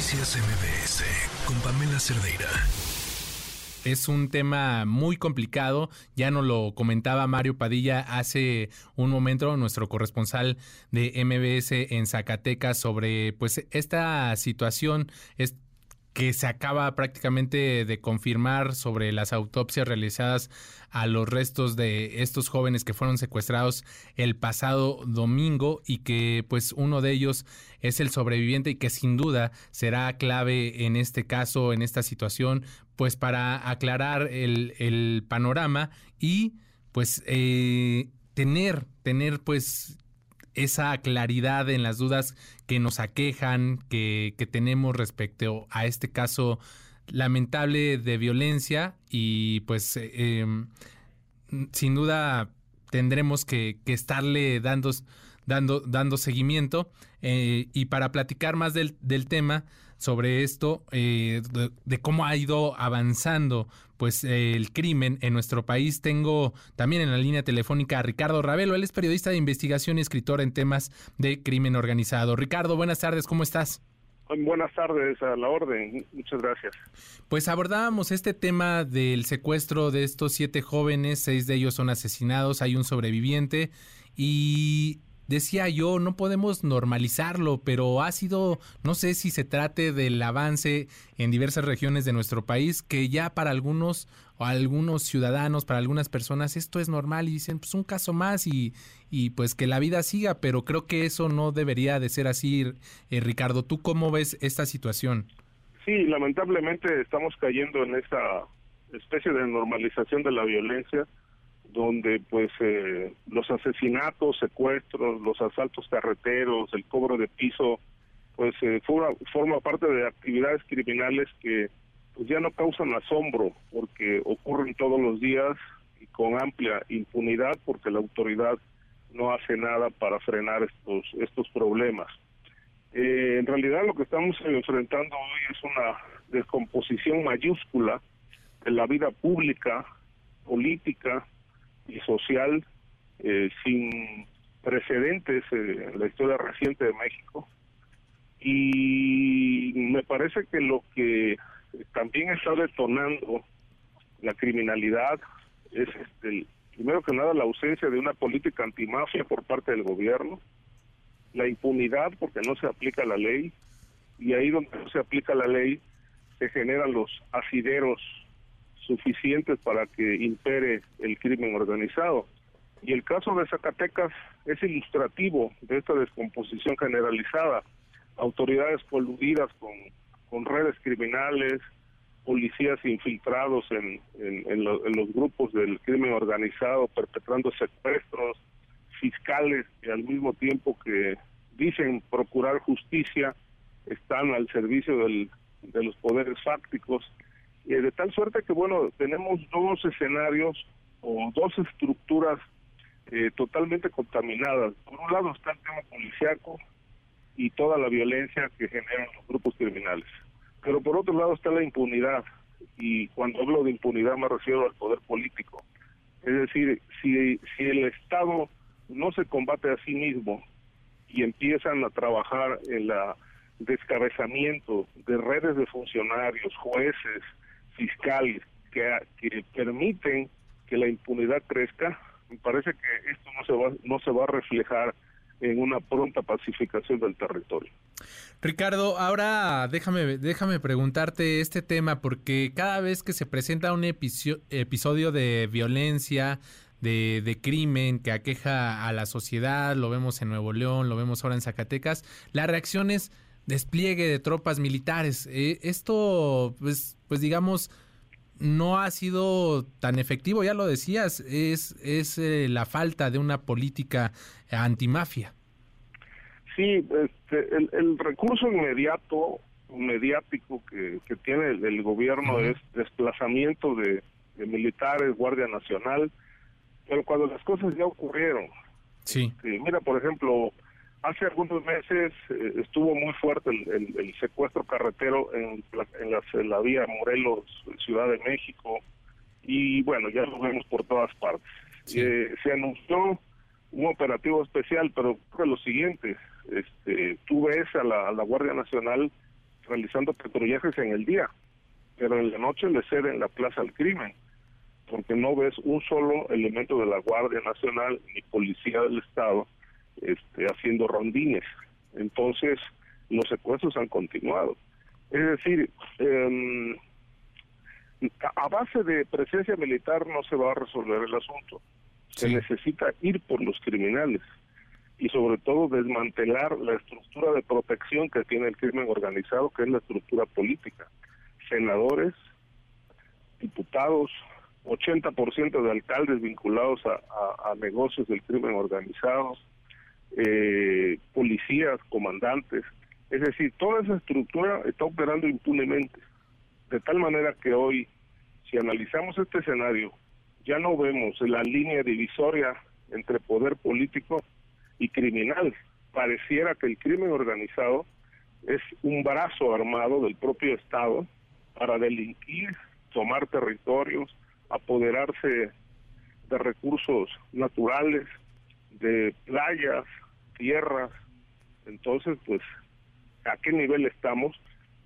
Noticias MBS con Pamela Cerdeira. Es un tema muy complicado, ya nos lo comentaba Mario Padilla hace un momento, nuestro corresponsal de MBS en Zacatecas, sobre pues esta situación, que se acaba prácticamente de confirmar sobre las autopsias realizadas a los restos de estos jóvenes que fueron secuestrados el pasado domingo y que pues uno de ellos es el sobreviviente y que sin duda será clave en este caso, en esta situación, pues para aclarar el, panorama y pues eh, tener, tener pues esa claridad en las dudas que nos aquejan, que, tenemos respecto a este caso lamentable de violencia y pues eh, em, sin duda tendremos que, estarle dando, dando, dando seguimiento eh, y para platicar más del, del tema sobre esto, eh, de, cómo ha ido avanzando pues el crimen en nuestro país. Tengo también en la línea telefónica a Ricardo Ravelo, él es periodista de investigación y escritor en temas de crimen organizado. Ricardo, buenas tardes, ¿cómo estás? Buenas tardes, a la orden. Muchas gracias. Pues abordábamos este tema del secuestro de estos siete jóvenes, seis de ellos son asesinados, hay un sobreviviente y decía yo, no podemos normalizarlo, pero ha sido, no sé si se trate del avance en diversas regiones de nuestro país, que ya para algunos o algunos ciudadanos, para algunas personas, esto es normal y dicen, pues un caso más y, y pues que la vida siga, pero creo que eso no debería de ser así. Eh, Ricardo, ¿tú cómo ves esta situación? Sí, lamentablemente estamos cayendo en esa especie de normalización de la violencia donde pues eh, los asesinatos, secuestros, los asaltos carreteros, el cobro de piso, pues eh, forma, forma parte de actividades criminales que pues ya no causan asombro porque ocurren todos los días y con amplia impunidad porque la autoridad no hace nada para frenar estos estos problemas. Eh, en realidad lo que estamos enfrentando hoy es una descomposición mayúscula de la vida pública, política, y social eh, sin precedentes en la historia reciente de México. Y me parece que lo que también está detonando la criminalidad es, este, primero que nada, la ausencia de una política antimafia por parte del gobierno, la impunidad porque no se aplica la ley, y ahí donde no se aplica la ley se generan los asideros suficientes para que impere el crimen organizado. Y el caso de Zacatecas es ilustrativo de esta descomposición generalizada. Autoridades coludidas con, con redes criminales, policías infiltrados en, en, los grupos del crimen organizado, perpetrando secuestros, fiscales que al mismo tiempo que dicen procurar justicia, están al servicio del, de los poderes fácticos eh, de tal suerte que, bueno, tenemos dos escenarios o dos estructuras eh, totalmente contaminadas. Por un lado está el tema policiaco y toda la violencia que generan los grupos criminales. Pero por otro lado está la impunidad, y cuando hablo de impunidad me refiero al poder político. Es decir, si, si el Estado no se combate a sí mismo y empiezan a trabajar en la descabezamiento de redes de funcionarios, jueces, fiscales que, que permiten que la impunidad crezca, me parece que esto no se va, no se va a reflejar en una pronta pacificación del territorio. Ricardo, ahora déjame, déjame preguntarte este tema, porque cada vez que se presenta un episodio de violencia, de, de, crimen que aqueja a la sociedad, lo vemos en Nuevo León, lo vemos ahora en Zacatecas, la reacción es despliegue de tropas militares. Eh, esto, pues, pues digamos, no ha sido tan efectivo, ya lo decías, es, es eh, la falta de una política antimafia. Sí, este, el, recurso inmediato, mediático que, que tiene el, gobierno es desplazamiento de, militares, Guardia Nacional, pero cuando las cosas ya ocurrieron, sí. Este, mira, por ejemplo, Hace algunos meses eh, estuvo muy fuerte el, secuestro carretero en la, vía Morelos, Ciudad de México, y bueno, ya lo vemos por todas partes. Eh, se anunció un operativo especial, pero creo lo siguiente, este, tú ves a la, Guardia Nacional realizando patrullajes en el día, pero en la noche le ceden la plaza al crimen, porque no ves un solo elemento de la Guardia Nacional ni Policía del Estado este, haciendo rondines. Entonces, los secuestros han continuado. Es decir, eh, a base de presencia militar no se va a resolver el asunto. Se necesita ir por los criminales y sobre todo desmantelar la estructura de protección que tiene el crimen organizado, que es la estructura política. Senadores, diputados, 80% de alcaldes vinculados a, negocios del crimen organizado, eh, policías, comandantes. Es decir, toda esa estructura está operando impunemente. De tal manera que hoy, si analizamos este escenario, ya no vemos la línea divisoria entre poder político y criminal. Pareciera que el crimen organizado es un brazo armado del propio Estado para delinquir, tomar territorios, apoderarse de recursos naturales, de playas, tierras. Entonces, pues, ¿a qué nivel estamos?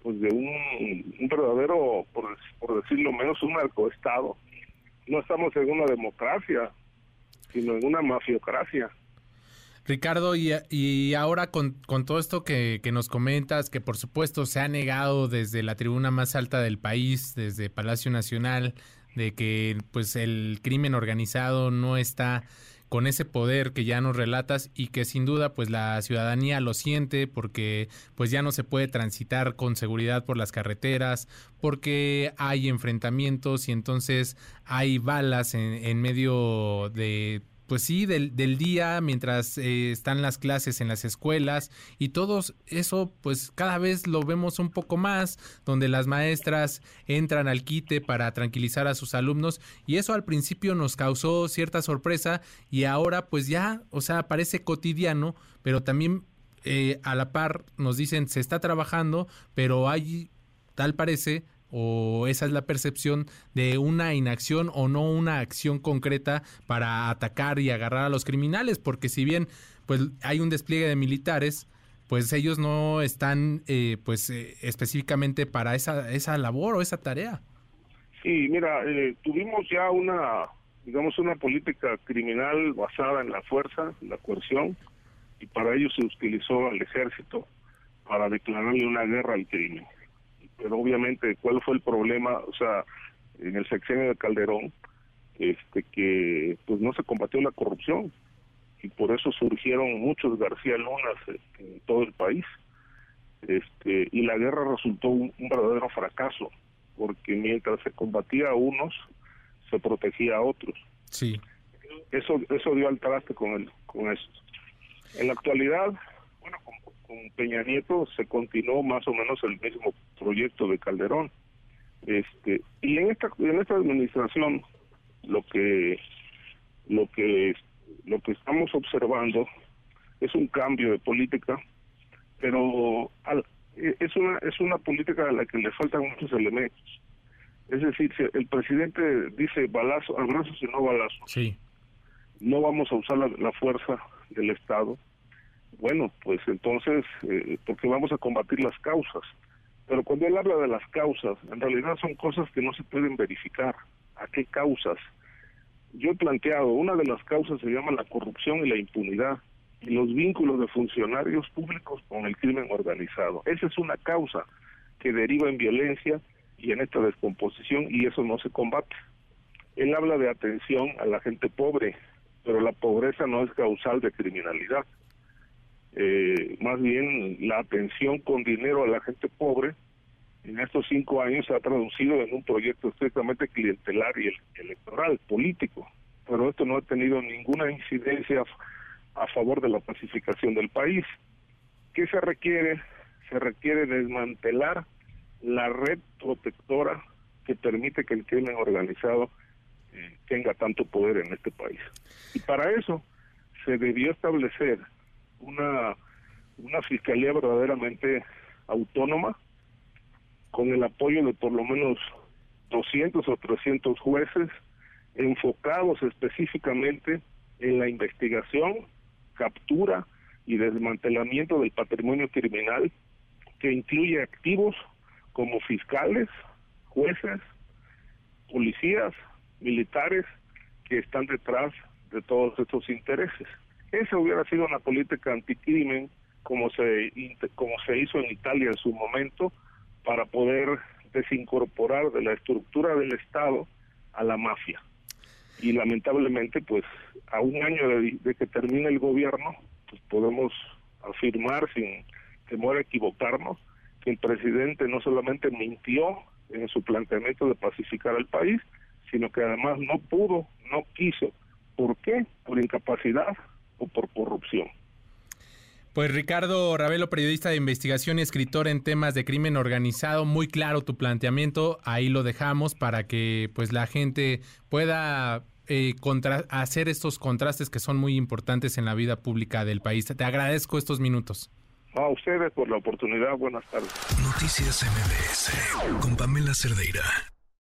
pues de un, verdadero, por, por, decirlo menos, un narcoestado. No estamos en una democracia, sino en una mafiocracia. Ricardo, y, y ahora con, con todo esto que, que, nos comentas, que por supuesto se ha negado desde la tribuna más alta del país, desde Palacio Nacional, de que pues el crimen organizado no está con ese poder que ya nos relatas y que sin duda pues la ciudadanía lo siente porque pues ya no se puede transitar con seguridad por las carreteras porque hay enfrentamientos y entonces hay balas en, en medio de pues sí, del, del día, mientras eh, están las clases en las escuelas y todo eso, pues cada vez lo vemos un poco más, donde las maestras entran al quite para tranquilizar a sus alumnos y eso al principio nos causó cierta sorpresa y ahora pues ya, o sea, parece cotidiano, pero también eh, a la par nos dicen se está trabajando, pero hay, tal parece, o esa es la percepción de una inacción o no una acción concreta para atacar y agarrar a los criminales, porque si bien pues hay un despliegue de militares, pues ellos no están eh, pues eh, específicamente para esa esa labor o esa tarea. Sí, mira, eh, tuvimos ya una digamos una política criminal basada en la fuerza, la coerción y para ello se utilizó al ejército para declararle una guerra al crimen pero obviamente cuál fue el problema, o sea, en el sexenio de Calderón, este que pues no se combatió la corrupción y por eso surgieron muchos García Lunas en todo el país. Este, y la guerra resultó un, verdadero fracaso, porque mientras se combatía a unos, se protegía a otros. Sí. Eso eso dio al traste con el con eso. En la actualidad, bueno, con con Peña Nieto se continuó más o menos el mismo proyecto de Calderón. Este, y en esta en esta administración lo que lo que lo que estamos observando es un cambio de política, pero es una es una política a la que le faltan muchos elementos. Es decir, si el presidente dice balazo, abrazos y no balazos. Sí. No vamos a usar la, la fuerza del Estado bueno, pues entonces, eh, porque vamos a combatir las causas. Pero cuando él habla de las causas, en realidad son cosas que no se pueden verificar. ¿A qué causas? Yo he planteado, una de las causas se llama la corrupción y la impunidad y los vínculos de funcionarios públicos con el crimen organizado. Esa es una causa que deriva en violencia y en esta descomposición y eso no se combate. Él habla de atención a la gente pobre, pero la pobreza no es causal de criminalidad eh, más bien la atención con dinero a la gente pobre en estos cinco años se ha traducido en un proyecto estrictamente clientelar y electoral, político, pero esto no ha tenido ninguna incidencia a favor de la pacificación del país. ¿Qué se requiere? Se requiere desmantelar la red protectora que permite que el crimen organizado eh, tenga tanto poder en este país. Y para eso se debió establecer una, una fiscalía verdaderamente autónoma, con el apoyo de por lo menos 200 o 300 jueces, enfocados específicamente en la investigación, captura y desmantelamiento del patrimonio criminal que incluye activos como fiscales, jueces, policías, militares que están detrás de todos estos intereses. Esa hubiera sido una política anticrimen como se como se hizo en Italia en su momento para poder desincorporar de la estructura del Estado a la mafia. Y lamentablemente, pues a un año de, que termine el gobierno, pues podemos afirmar sin temor a equivocarnos que el presidente no solamente mintió en su planteamiento de pacificar al país, sino que además no pudo, no quiso. ¿Por qué? Por incapacidad o por corrupción. Pues Ricardo Ravelo, periodista de investigación y escritor en temas de crimen organizado, muy claro tu planteamiento, ahí lo dejamos para que pues la gente pueda eh, hacer estos contrastes que son muy importantes en la vida pública del país. Te agradezco estos minutos. A ustedes por la oportunidad, buenas tardes. Noticias MBS con Pamela Cerdeira.